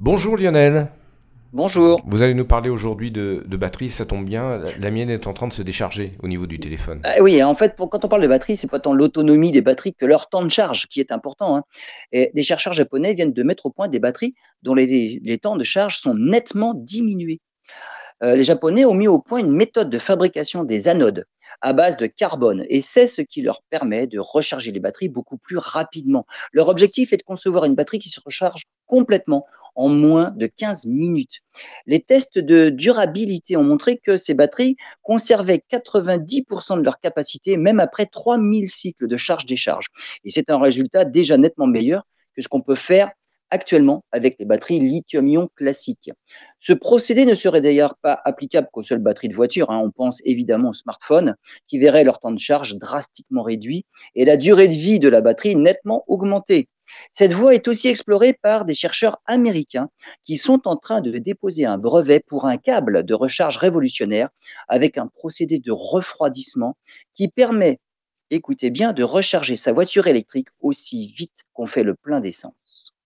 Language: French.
Bonjour Lionel. Bonjour. Vous allez nous parler aujourd'hui de, batterie, ça tombe bien. La, mienne est en train de se décharger au niveau du téléphone. Ah oui, en fait, quand on parle de batterie, c'est pas tant l'autonomie des batteries que leur temps de charge qui est important. Hein. Et des chercheurs japonais viennent de mettre au point des batteries dont les, temps de charge sont nettement diminués. Euh, les Japonais ont mis au point une méthode de fabrication des anodes à base de carbone et c'est ce qui leur permet de recharger les batteries beaucoup plus rapidement. Leur objectif est de concevoir une batterie qui se recharge complètement en moins de 15 minutes. Les tests de durabilité ont montré que ces batteries conservaient 90% de leur capacité même après 3000 cycles de charge-décharge. Et c'est un résultat déjà nettement meilleur que ce qu'on peut faire actuellement avec les batteries lithium-ion classiques. Ce procédé ne serait d'ailleurs pas applicable qu'aux seules batteries de voiture. Hein. On pense évidemment aux smartphones qui verraient leur temps de charge drastiquement réduit et la durée de vie de la batterie nettement augmentée. Cette voie est aussi explorée par des chercheurs américains qui sont en train de déposer un brevet pour un câble de recharge révolutionnaire avec un procédé de refroidissement qui permet, écoutez bien, de recharger sa voiture électrique aussi vite qu'on fait le plein d'essence.